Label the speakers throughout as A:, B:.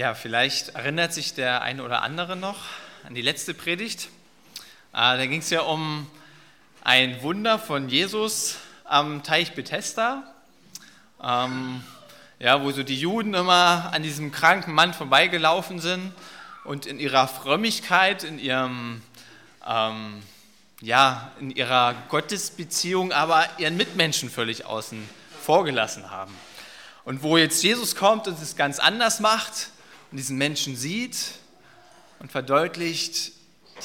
A: Ja, vielleicht erinnert sich der eine oder andere noch an die letzte Predigt. Ah, da ging es ja um ein Wunder von Jesus am Teich Bethesda, ähm, ja, wo so die Juden immer an diesem kranken Mann vorbeigelaufen sind und in ihrer Frömmigkeit, in ihrem ähm, ja, in ihrer Gottesbeziehung aber ihren Mitmenschen völlig außen vor gelassen haben. Und wo jetzt Jesus kommt und es ganz anders macht, und diesen Menschen sieht und verdeutlicht,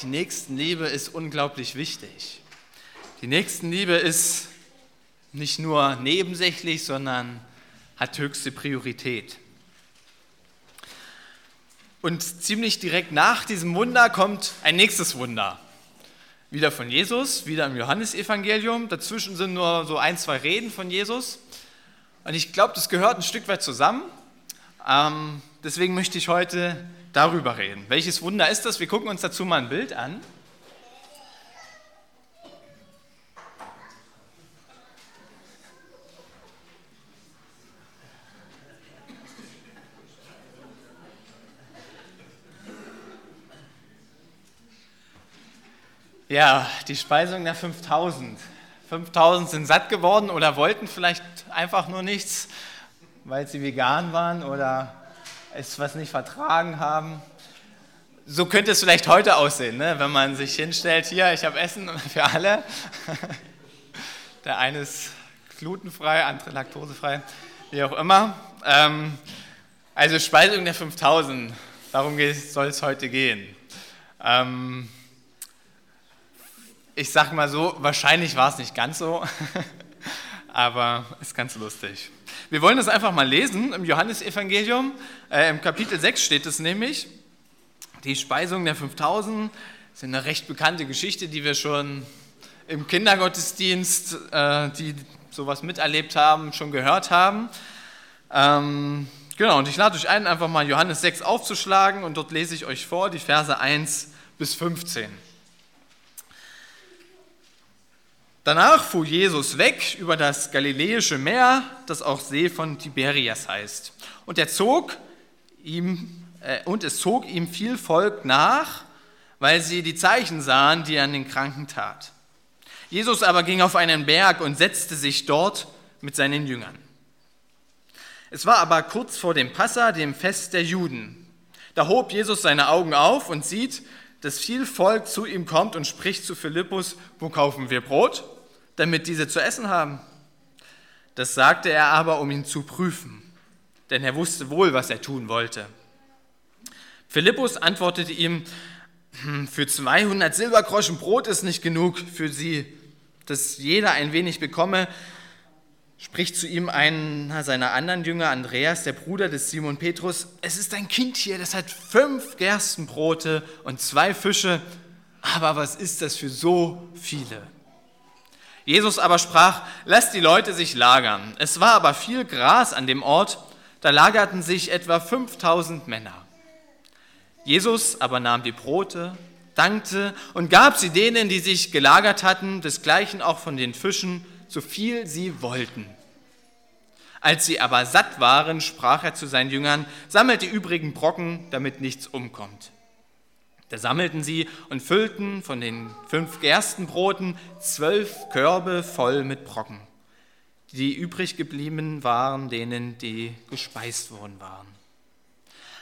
A: die Nächstenliebe ist unglaublich wichtig. Die Nächstenliebe ist nicht nur nebensächlich, sondern hat höchste Priorität. Und ziemlich direkt nach diesem Wunder kommt ein nächstes Wunder. Wieder von Jesus, wieder im Johannesevangelium. Dazwischen sind nur so ein, zwei Reden von Jesus. Und ich glaube, das gehört ein Stück weit zusammen. Ähm, deswegen möchte ich heute darüber reden. Welches Wunder ist das? Wir gucken uns dazu mal ein Bild an. Ja, die Speisung der 5000. 5000 sind satt geworden oder wollten vielleicht einfach nur nichts weil sie vegan waren oder es was nicht vertragen haben. So könnte es vielleicht heute aussehen, ne? wenn man sich hinstellt, hier, ich habe Essen für alle. Der eine ist glutenfrei, andere laktosefrei, wie auch immer. Ähm, also Speisung der 5000, darum soll es heute gehen. Ähm, ich sage mal so, wahrscheinlich war es nicht ganz so, aber ist ganz lustig. Wir wollen das einfach mal lesen im Johannesevangelium. Äh, Im Kapitel 6 steht es nämlich. Die Speisung der 5000 ist eine recht bekannte Geschichte, die wir schon im Kindergottesdienst, äh, die sowas miterlebt haben, schon gehört haben. Ähm, genau, und ich lade euch ein, einfach mal Johannes 6 aufzuschlagen und dort lese ich euch vor, die Verse 1 bis 15. Danach fuhr Jesus weg über das Galiläische Meer, das auch See von Tiberias heißt. Und er zog ihm, äh, und es zog ihm viel Volk nach, weil sie die Zeichen sahen, die er an den Kranken tat. Jesus aber ging auf einen Berg und setzte sich dort mit seinen Jüngern. Es war aber kurz vor dem Passa, dem Fest der Juden. Da hob Jesus seine Augen auf und sieht, dass viel Volk zu ihm kommt und spricht zu Philippus, wo kaufen wir Brot? Damit diese zu essen haben. Das sagte er aber, um ihn zu prüfen, denn er wusste wohl, was er tun wollte. Philippus antwortete ihm, hm, für 200 Silbergroschen Brot ist nicht genug für sie, dass jeder ein wenig bekomme. Spricht zu ihm einer seiner anderen Jünger, Andreas, der Bruder des Simon Petrus, es ist ein Kind hier, das hat fünf Gerstenbrote und zwei Fische, aber was ist das für so viele? Jesus aber sprach, lasst die Leute sich lagern. Es war aber viel Gras an dem Ort, da lagerten sich etwa 5000 Männer. Jesus aber nahm die Brote, dankte und gab sie denen, die sich gelagert hatten, desgleichen auch von den Fischen, so viel sie wollten. Als sie aber satt waren, sprach er zu seinen Jüngern, sammelt die übrigen Brocken, damit nichts umkommt. Da sammelten sie und füllten von den fünf Gerstenbroten zwölf Körbe voll mit Brocken, die übrig geblieben waren, denen die gespeist worden waren.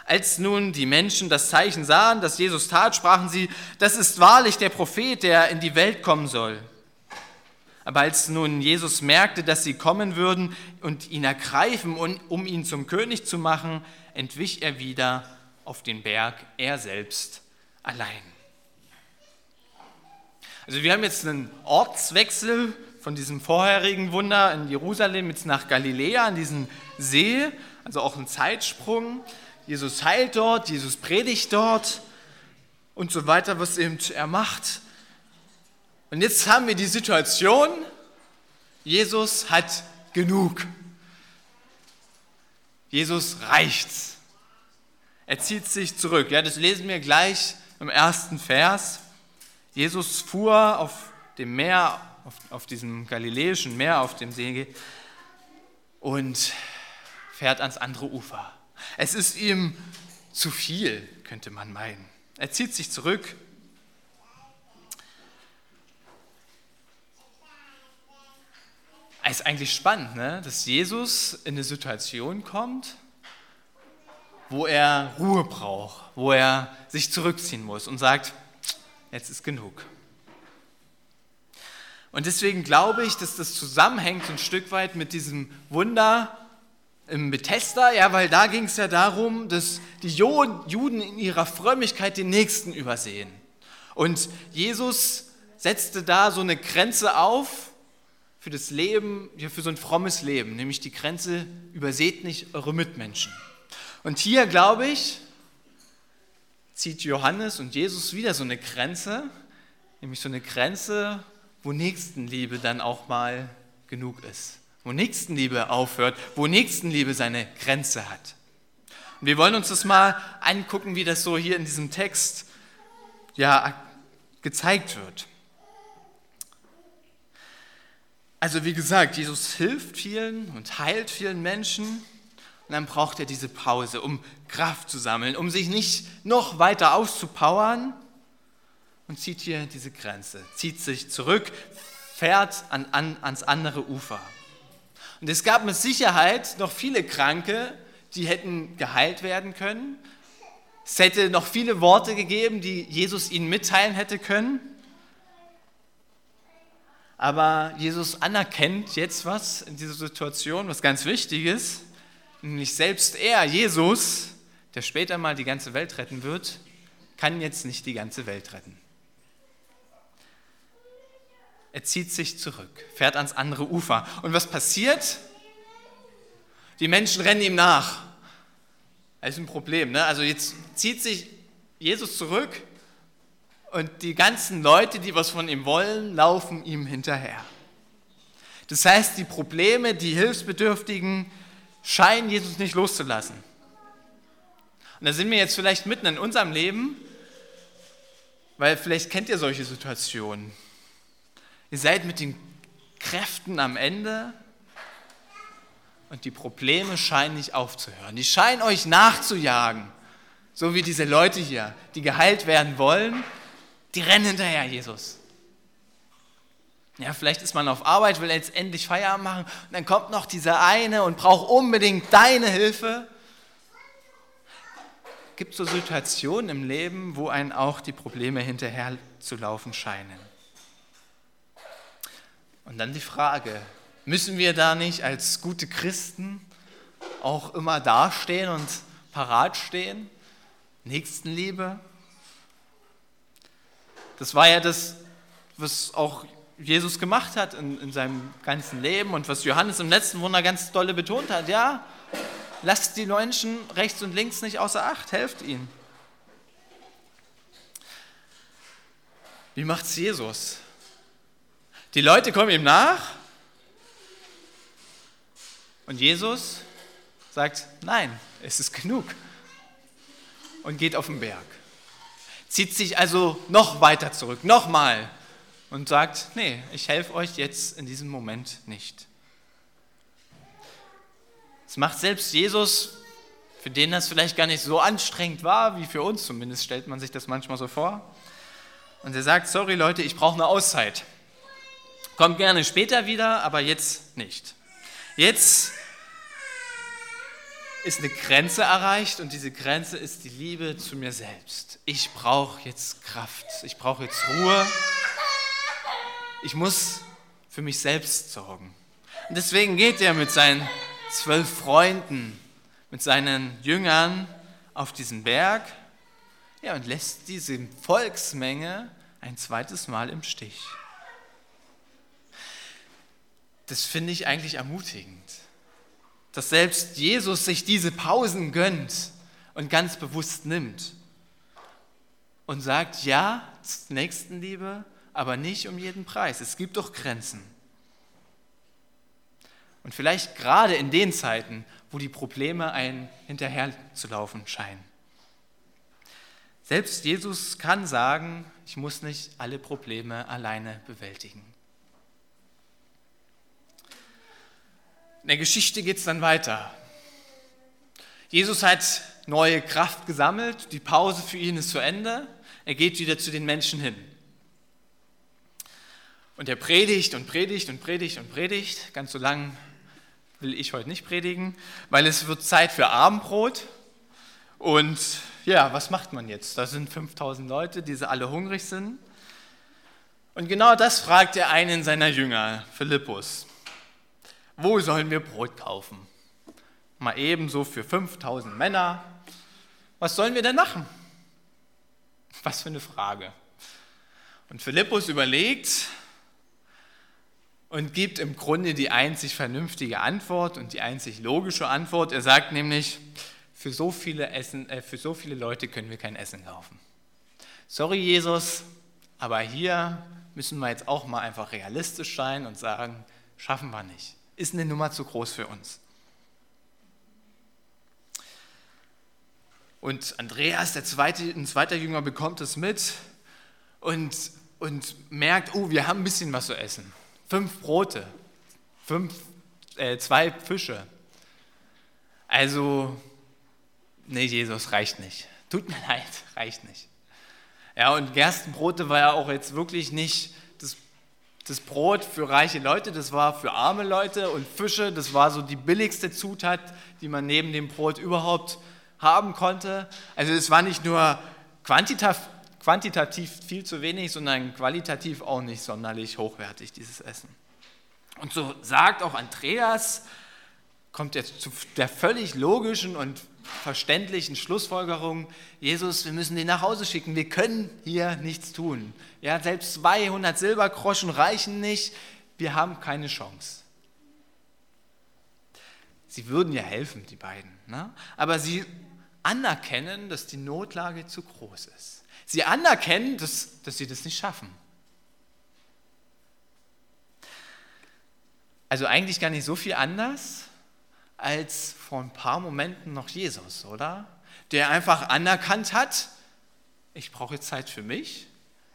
A: Als nun die Menschen das Zeichen sahen, das Jesus tat, sprachen sie, das ist wahrlich der Prophet, der in die Welt kommen soll. Aber als nun Jesus merkte, dass sie kommen würden und ihn ergreifen, um ihn zum König zu machen, entwich er wieder auf den Berg, er selbst allein. Also wir haben jetzt einen Ortswechsel von diesem vorherigen Wunder in Jerusalem jetzt nach Galiläa, an diesen See. also auch ein Zeitsprung. Jesus heilt dort, Jesus predigt dort und so weiter, was eben er macht. Und jetzt haben wir die Situation, Jesus hat genug. Jesus reicht's. Er zieht sich zurück. Ja, das lesen wir gleich im ersten Vers. Jesus fuhr auf dem Meer, auf, auf diesem galiläischen Meer, auf dem See und fährt ans andere Ufer. Es ist ihm zu viel, könnte man meinen. Er zieht sich zurück. Es ist eigentlich spannend, ne? dass Jesus in eine Situation kommt, wo er Ruhe braucht, wo er sich zurückziehen muss und sagt, jetzt ist genug. Und deswegen glaube ich, dass das zusammenhängt ein Stück weit mit diesem Wunder im Bethesda, ja, weil da ging es ja darum, dass die Juden in ihrer Frömmigkeit den Nächsten übersehen. Und Jesus setzte da so eine Grenze auf für das Leben, ja, für so ein frommes Leben, nämlich die Grenze, überseht nicht eure Mitmenschen. Und hier, glaube ich, zieht Johannes und Jesus wieder so eine Grenze, nämlich so eine Grenze, wo Nächstenliebe dann auch mal genug ist, wo Nächstenliebe aufhört, wo Nächstenliebe seine Grenze hat. Und wir wollen uns das mal angucken, wie das so hier in diesem Text ja gezeigt wird. Also wie gesagt, Jesus hilft vielen und heilt vielen Menschen und dann braucht er diese Pause, um Kraft zu sammeln, um sich nicht noch weiter auszupowern, und zieht hier diese Grenze, zieht sich zurück, fährt an, an, ans andere Ufer. Und es gab mit Sicherheit noch viele Kranke, die hätten geheilt werden können. Es hätte noch viele Worte gegeben, die Jesus ihnen mitteilen hätte können. Aber Jesus anerkennt jetzt was in dieser Situation, was ganz wichtig ist, nämlich selbst er, Jesus, der später mal die ganze Welt retten wird, kann jetzt nicht die ganze Welt retten. Er zieht sich zurück, fährt ans andere Ufer. Und was passiert? Die Menschen rennen ihm nach. Das ist ein Problem. Ne? Also jetzt zieht sich Jesus zurück und die ganzen Leute, die was von ihm wollen, laufen ihm hinterher. Das heißt, die Probleme, die Hilfsbedürftigen scheinen Jesus nicht loszulassen. Und da sind wir jetzt vielleicht mitten in unserem Leben, weil vielleicht kennt ihr solche Situationen. Ihr seid mit den Kräften am Ende und die Probleme scheinen nicht aufzuhören. Die scheinen euch nachzujagen. So wie diese Leute hier, die geheilt werden wollen, die rennen hinterher, Jesus. Ja, vielleicht ist man auf Arbeit, will jetzt endlich Feierabend machen und dann kommt noch dieser eine und braucht unbedingt deine Hilfe. Gibt es so Situationen im Leben, wo einen auch die Probleme hinterher zu laufen scheinen? Und dann die Frage, müssen wir da nicht als gute Christen auch immer dastehen und parat stehen? Nächstenliebe? Das war ja das, was auch Jesus gemacht hat in, in seinem ganzen Leben und was Johannes im letzten Wunder ganz dolle betont hat. Ja, lasst die Menschen rechts und links nicht außer Acht, helft ihnen. Wie macht es Jesus? Die Leute kommen ihm nach und Jesus sagt, nein, es ist genug und geht auf den Berg. Zieht sich also noch weiter zurück, nochmal und sagt, nee, ich helfe euch jetzt in diesem Moment nicht. Das macht selbst Jesus, für den das vielleicht gar nicht so anstrengend war, wie für uns, zumindest stellt man sich das manchmal so vor. Und er sagt, sorry Leute, ich brauche eine Auszeit. Kommt gerne später wieder, aber jetzt nicht. Jetzt ist eine Grenze erreicht und diese Grenze ist die Liebe zu mir selbst. Ich brauche jetzt Kraft, ich brauche jetzt Ruhe. Ich muss für mich selbst sorgen. Und deswegen geht er mit seinen zwölf Freunden, mit seinen Jüngern auf diesen Berg ja, und lässt diese Volksmenge ein zweites Mal im Stich. Das finde ich eigentlich ermutigend. dass selbst Jesus sich diese Pausen gönnt und ganz bewusst nimmt und sagt, ja, Nächstenliebe, aber nicht um jeden Preis. Es gibt doch Grenzen. Und vielleicht gerade in den Zeiten, wo die Probleme einen hinterherzulaufen scheinen. Selbst Jesus kann sagen, ich muss nicht alle Probleme alleine bewältigen. In der Geschichte geht es dann weiter. Jesus hat neue Kraft gesammelt, die Pause für ihn ist zu Ende, er geht wieder zu den Menschen hin. Und er predigt und predigt und predigt und predigt. Ganz so lang will ich heute nicht predigen, weil es wird Zeit für Abendbrot. Und ja, was macht man jetzt? Da sind 5000 Leute, die alle hungrig sind. Und genau das fragt er einen seiner Jünger, Philippus wo sollen wir Brot kaufen? Mal ebenso für 5000 Männer. Was sollen wir denn machen? Was für eine Frage. Und Philippus überlegt und gibt im Grunde die einzig vernünftige Antwort und die einzig logische Antwort. Er sagt nämlich, für so viele, Essen, äh, für so viele Leute können wir kein Essen kaufen. Sorry Jesus, aber hier müssen wir jetzt auch mal einfach realistisch sein und sagen, schaffen wir nicht ist eine Nummer zu groß für uns. Und Andreas, der zweite, ein zweiter Jünger, bekommt es mit und, und merkt, oh, wir haben ein bisschen was zu essen. Fünf Brote, fünf, äh, zwei Fische. Also, nee, Jesus, reicht nicht. Tut mir leid, reicht nicht. Ja, und Gerstenbrote war ja auch jetzt wirklich nicht das Brot für reiche Leute, das war für arme Leute und Fische, das war so die billigste Zutat, die man neben dem Brot überhaupt haben konnte. Also es war nicht nur quantitativ, quantitativ viel zu wenig, sondern qualitativ auch nicht sonderlich hochwertig, dieses Essen. Und so sagt auch Andreas, kommt jetzt zu der völlig logischen und verständlichen Schlussfolgerung, Jesus, wir müssen den nach Hause schicken, wir können hier nichts tun. Ja, selbst 200 Silbergroschen reichen nicht, wir haben keine Chance. Sie würden ja helfen, die beiden, ne? aber sie anerkennen, dass die Notlage zu groß ist. Sie anerkennen, dass, dass sie das nicht schaffen. Also eigentlich gar nicht so viel anders als vor ein paar Momenten noch Jesus, oder? Der einfach anerkannt hat, ich brauche jetzt Zeit für mich,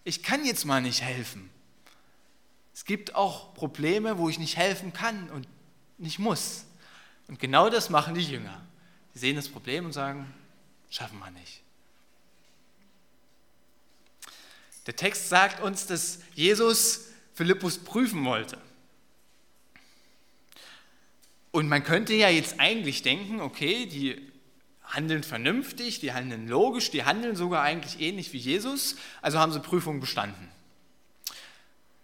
A: ich kann jetzt mal nicht helfen. Es gibt auch Probleme, wo ich nicht helfen kann und nicht muss. Und genau das machen die Jünger. Die sehen das Problem und sagen, schaffen wir nicht. Der Text sagt uns, dass Jesus Philippus prüfen wollte. Und man könnte ja jetzt eigentlich denken, okay, die handeln vernünftig, die handeln logisch, die handeln sogar eigentlich ähnlich wie Jesus, also haben sie Prüfung bestanden.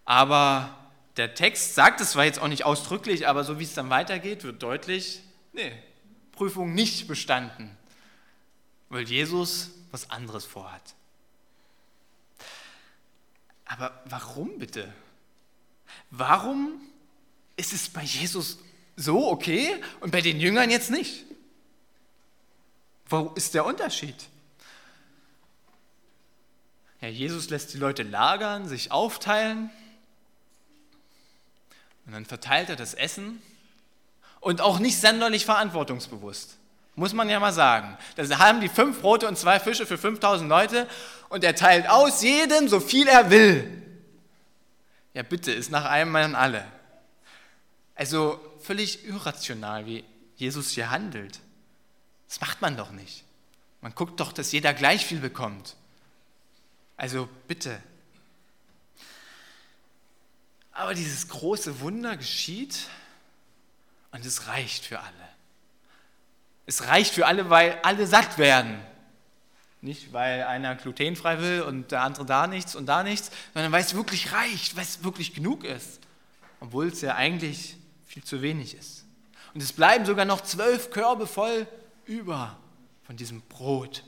A: Aber der Text sagt es zwar jetzt auch nicht ausdrücklich, aber so wie es dann weitergeht, wird deutlich, nee, Prüfung nicht bestanden, weil Jesus was anderes vorhat. Aber warum bitte? Warum ist es bei Jesus so okay und bei den Jüngern jetzt nicht? Wo ist der Unterschied? Ja, Jesus lässt die Leute lagern, sich aufteilen und dann verteilt er das Essen und auch nicht sonderlich verantwortungsbewusst. Muss man ja mal sagen. Da haben die fünf Brote und zwei Fische für 5000 Leute und er teilt aus jedem so viel er will. Ja, bitte, ist nach einem Mann alle. Also völlig irrational, wie Jesus hier handelt. Das macht man doch nicht. Man guckt doch, dass jeder gleich viel bekommt. Also bitte. Aber dieses große Wunder geschieht und es reicht für alle. Es reicht für alle, weil alle satt werden. Nicht, weil einer glutenfrei will und der andere da nichts und da nichts, sondern weil es wirklich reicht, weil es wirklich genug ist. Obwohl es ja eigentlich viel zu wenig ist. Und es bleiben sogar noch zwölf Körbe voll über von diesem Brot.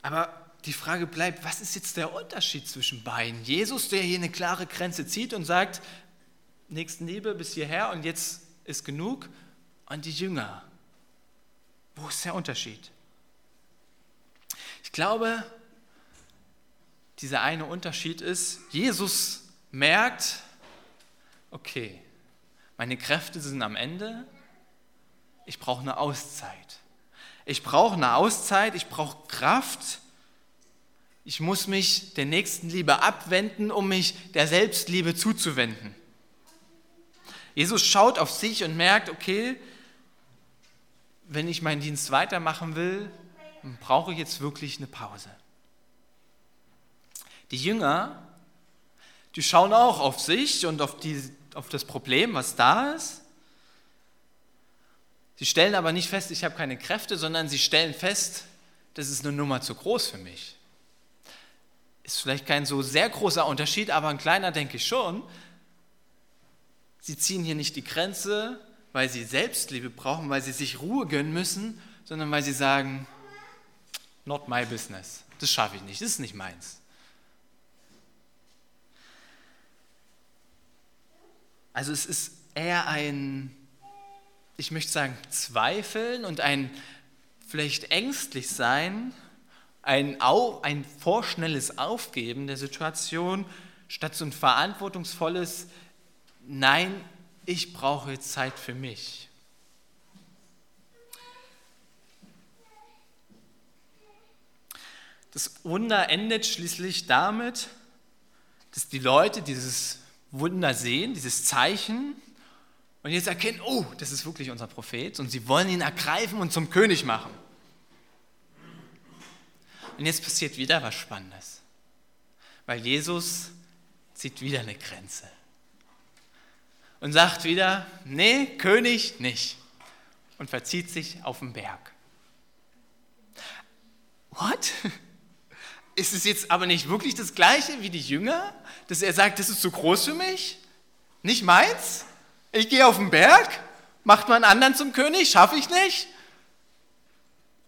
A: Aber die Frage bleibt, was ist jetzt der Unterschied zwischen beiden? Jesus, der hier eine klare Grenze zieht und sagt, Nächstenliebe bis hierher und jetzt ist genug. Und die Jünger, wo ist der Unterschied? Ich glaube, dieser eine Unterschied ist, Jesus merkt, okay, meine Kräfte sind am Ende, ich brauche eine Auszeit. Ich brauche eine Auszeit, ich brauche Kraft. Ich muss mich der Nächstenliebe abwenden, um mich der Selbstliebe zuzuwenden. Jesus schaut auf sich und merkt, okay, wenn ich meinen Dienst weitermachen will, brauche ich jetzt wirklich eine Pause. Die Jünger, die schauen auch auf sich und auf, die, auf das Problem, was da ist. Sie stellen aber nicht fest, ich habe keine Kräfte, sondern sie stellen fest, das ist eine Nummer zu groß für mich. Ist vielleicht kein so sehr großer Unterschied, aber ein kleiner denke ich schon. Sie ziehen hier nicht die Grenze, weil sie Selbstliebe brauchen, weil sie sich Ruhe gönnen müssen, sondern weil sie sagen, not my business. Das schaffe ich nicht, das ist nicht meins. Also es ist eher ein, ich möchte sagen, Zweifeln und ein vielleicht ängstlich sein, ein, ein vorschnelles Aufgeben der Situation, statt so ein verantwortungsvolles, nein, ich brauche Zeit für mich. Das Wunder endet schließlich damit, dass die Leute dieses Wunder sehen, dieses Zeichen, und jetzt erkennen, oh, das ist wirklich unser Prophet, und sie wollen ihn ergreifen und zum König machen. Und jetzt passiert wieder was Spannendes, weil Jesus zieht wieder eine Grenze und sagt wieder, nee, König nicht, und verzieht sich auf den Berg. What? Ist es jetzt aber nicht wirklich das gleiche wie die Jünger, dass er sagt, das ist zu groß für mich? Nicht meins? Ich gehe auf den Berg, macht man anderen zum König, schaffe ich nicht?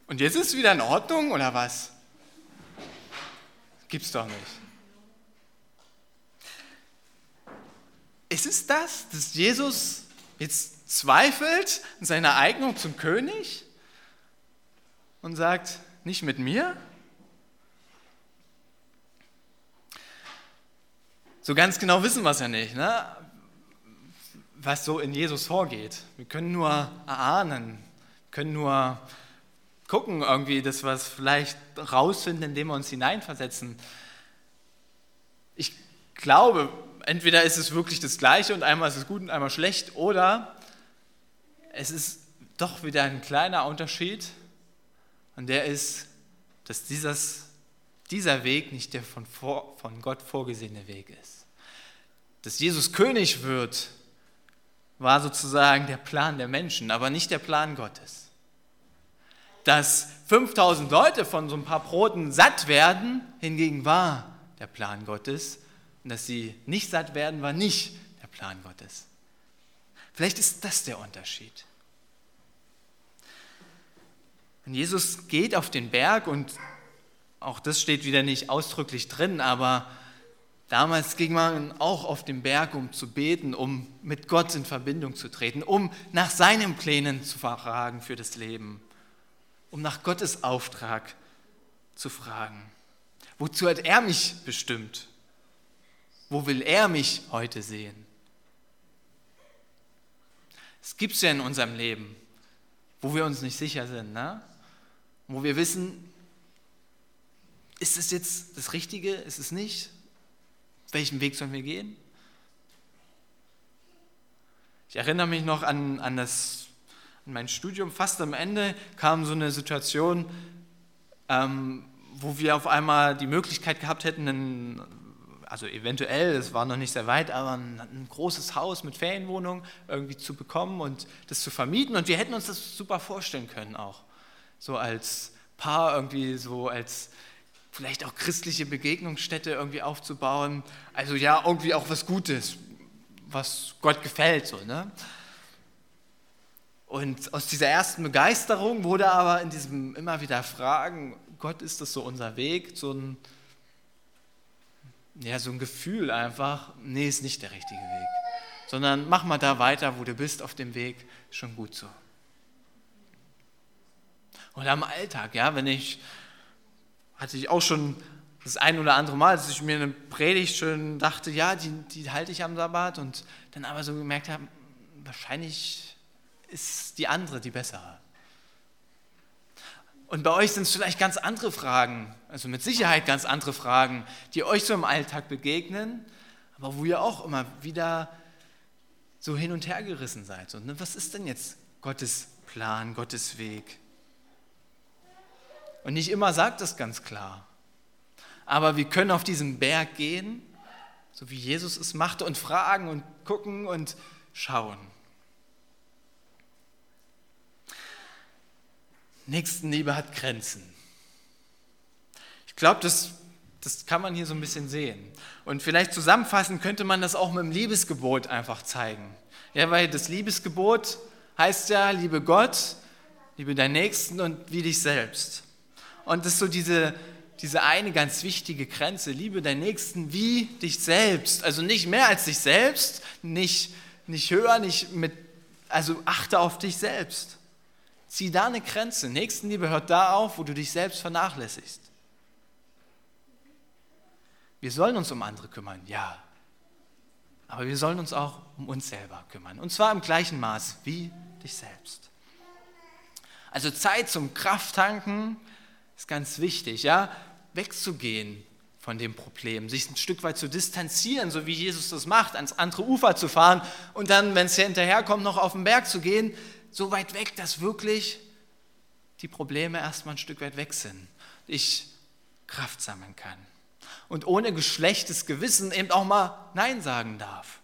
A: Und jetzt ist es wieder in Ordnung oder was? Gibt's doch nicht. Ist es das, dass Jesus jetzt zweifelt in seiner Eignung zum König und sagt, nicht mit mir? So ganz genau wissen wir es ja nicht, ne? was so in Jesus vorgeht. Wir können nur erahnen, können nur gucken, irgendwie, dass wir es vielleicht rausfinden, indem wir uns hineinversetzen. Ich glaube, entweder ist es wirklich das Gleiche und einmal ist es gut und einmal schlecht, oder es ist doch wieder ein kleiner Unterschied und der ist, dass dieses, dieser Weg nicht der von, vor, von Gott vorgesehene Weg ist. Dass Jesus König wird, war sozusagen der Plan der Menschen, aber nicht der Plan Gottes. Dass 5000 Leute von so ein paar Broten satt werden, hingegen war der Plan Gottes. Und dass sie nicht satt werden, war nicht der Plan Gottes. Vielleicht ist das der Unterschied. Und Jesus geht auf den Berg und auch das steht wieder nicht ausdrücklich drin, aber Damals ging man auch auf den Berg, um zu beten, um mit Gott in Verbindung zu treten, um nach seinen Plänen zu fragen für das Leben, um nach Gottes Auftrag zu fragen. Wozu hat er mich bestimmt? Wo will er mich heute sehen? Es gibt es ja in unserem Leben, wo wir uns nicht sicher sind, ne? wo wir wissen, ist es jetzt das Richtige, ist es nicht? Welchen Weg sollen wir gehen? Ich erinnere mich noch an, an, das, an mein Studium. Fast am Ende kam so eine Situation, ähm, wo wir auf einmal die Möglichkeit gehabt hätten, einen, also eventuell, es war noch nicht sehr weit, aber ein, ein großes Haus mit Ferienwohnung irgendwie zu bekommen und das zu vermieten. Und wir hätten uns das super vorstellen können auch. So als Paar irgendwie, so als vielleicht auch christliche Begegnungsstätte irgendwie aufzubauen. Also ja, irgendwie auch was Gutes, was Gott gefällt. So, ne? Und aus dieser ersten Begeisterung wurde aber in diesem immer wieder Fragen, Gott, ist das so unser Weg? So ein, ja, so ein Gefühl einfach, nee, ist nicht der richtige Weg. sondern mach mal da weiter, wo du bist auf dem Weg, schon gut so. Oder im Alltag, ja, wenn ich, hatte ich auch schon das ein oder andere Mal, dass ich mir eine Predigt schon dachte, ja, die, die halte ich am Sabbat und dann aber so gemerkt habe, wahrscheinlich ist die andere die bessere. Und bei euch sind es vielleicht ganz andere Fragen, also mit Sicherheit ganz andere Fragen, die euch so im Alltag begegnen, aber wo ihr auch immer wieder so hin und her gerissen seid. Und ne, was ist denn jetzt Gottes Plan, Gottes Weg? Und nicht immer sagt es ganz klar. Aber wir können auf diesen Berg gehen, so wie Jesus es machte, und fragen und gucken und schauen. Nächstenliebe hat Grenzen. Ich glaube, das, das kann man hier so ein bisschen sehen. Und vielleicht zusammenfassend könnte man das auch mit dem Liebesgebot einfach zeigen. Ja, weil das Liebesgebot heißt ja, liebe Gott, liebe deinen Nächsten und wie dich selbst. Und das ist so diese, diese eine ganz wichtige Grenze, liebe deinen Nächsten wie dich selbst. Also nicht mehr als dich selbst, nicht, nicht höher, nicht mit, also achte auf dich selbst. Zieh da eine Grenze. Nächstenliebe hört da auf, wo du dich selbst vernachlässigst. Wir sollen uns um andere kümmern, ja. Aber wir sollen uns auch um uns selber kümmern. Und zwar im gleichen Maß wie dich selbst. Also Zeit zum Krafttanken ist ganz wichtig, ja. Wegzugehen von dem Problem, sich ein Stück weit zu distanzieren, so wie Jesus das macht, ans andere Ufer zu fahren und dann, wenn es hinterherkommt, noch auf den Berg zu gehen, so weit weg, dass wirklich die Probleme erstmal ein Stück weit weg sind. Ich Kraft sammeln kann. Und ohne geschlechtes Gewissen eben auch mal Nein sagen darf.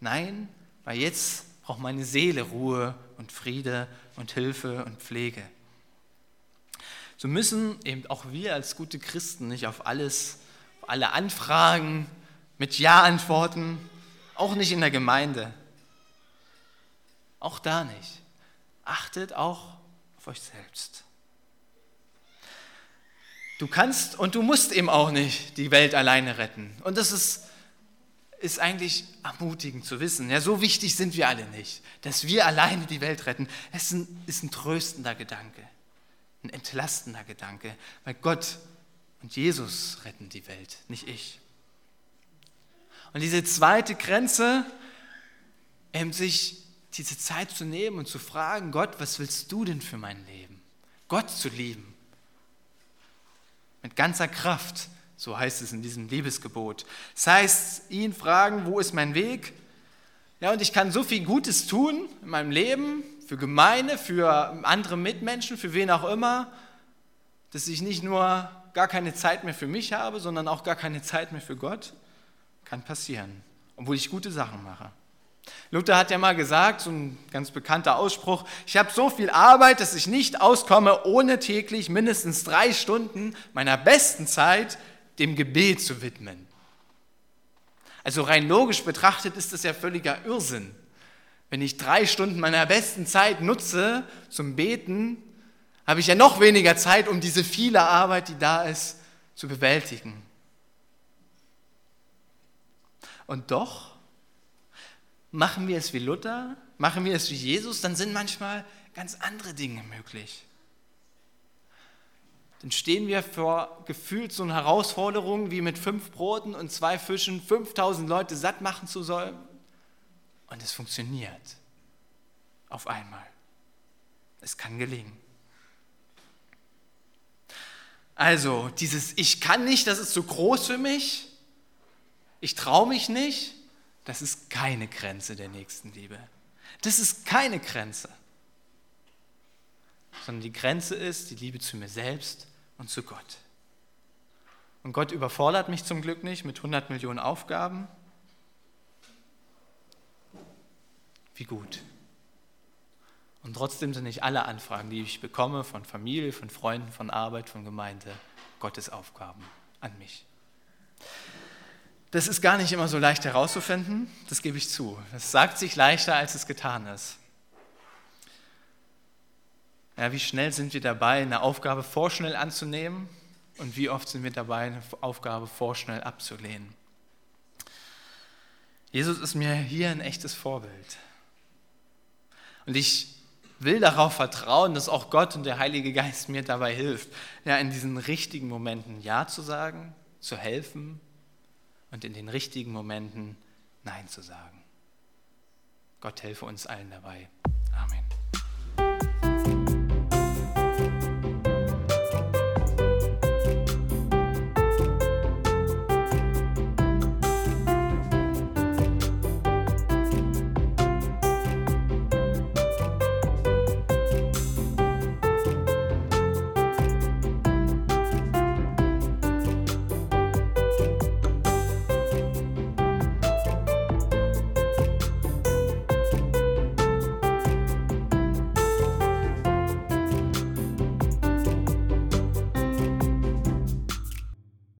A: Nein, weil jetzt braucht meine Seele Ruhe und Friede und Hilfe und Pflege. So müssen eben auch wir als gute Christen nicht auf alles, auf alle Anfragen mit Ja antworten, auch nicht in der Gemeinde. Auch da nicht. Achtet auch auf euch selbst. Du kannst und du musst eben auch nicht die Welt alleine retten. Und das ist, ist eigentlich ermutigend zu wissen. Ja, so wichtig sind wir alle nicht, dass wir alleine die Welt retten. Es ist ein, ist ein tröstender Gedanke, ein entlastender Gedanke, weil Gott und Jesus retten die Welt, nicht ich. Und diese zweite Grenze, ähm, sich diese Zeit zu nehmen und zu fragen, Gott, was willst du denn für mein Leben? Gott zu lieben. Mit ganzer Kraft, so heißt es in diesem Liebesgebot. Das heißt, ihn fragen, wo ist mein Weg? Ja, und ich kann so viel Gutes tun in meinem Leben, für Gemeinde, für andere Mitmenschen, für wen auch immer, dass ich nicht nur gar keine Zeit mehr für mich habe, sondern auch gar keine Zeit mehr für Gott. Kann passieren, obwohl ich gute Sachen mache. Luther hat ja mal gesagt, so ein ganz bekannter Ausspruch, ich habe so viel Arbeit, dass ich nicht auskomme, ohne täglich mindestens drei Stunden meiner besten Zeit dem Gebet zu widmen. Also rein logisch betrachtet ist das ja völliger Irrsinn. Wenn ich drei Stunden meiner besten Zeit nutze zum Beten, habe ich ja noch weniger Zeit, um diese viele Arbeit, die da ist, zu bewältigen. Und doch Machen wir es wie Luther? Machen wir es wie Jesus? Dann sind manchmal ganz andere Dinge möglich. Dann stehen wir vor gefühlt so einer Herausforderung, wie mit fünf Broten und zwei Fischen 5000 Leute satt machen zu sollen. Und es funktioniert. Auf einmal. Es kann gelingen. Also, dieses Ich kann nicht, das ist zu groß für mich. Ich traue mich nicht. Das ist keine Grenze der Nächstenliebe. Das ist keine Grenze. Sondern die Grenze ist die Liebe zu mir selbst und zu Gott. Und Gott überfordert mich zum Glück nicht mit 100 Millionen Aufgaben. Wie gut. Und trotzdem sind nicht alle Anfragen, die ich bekomme von Familie, von Freunden, von Arbeit, von Gemeinde, Gottes Aufgaben an mich. Das ist gar nicht immer so leicht herauszufinden, das gebe ich zu. Es sagt sich leichter, als es getan ist. Ja, wie schnell sind wir dabei, eine Aufgabe vorschnell anzunehmen und wie oft sind wir dabei, eine Aufgabe vorschnell abzulehnen? Jesus ist mir hier ein echtes Vorbild. Und ich will darauf vertrauen, dass auch Gott und der Heilige Geist mir dabei hilft, ja, in diesen richtigen Momenten Ja zu sagen, zu helfen, und in den richtigen Momenten Nein zu sagen. Gott helfe uns allen dabei. Amen.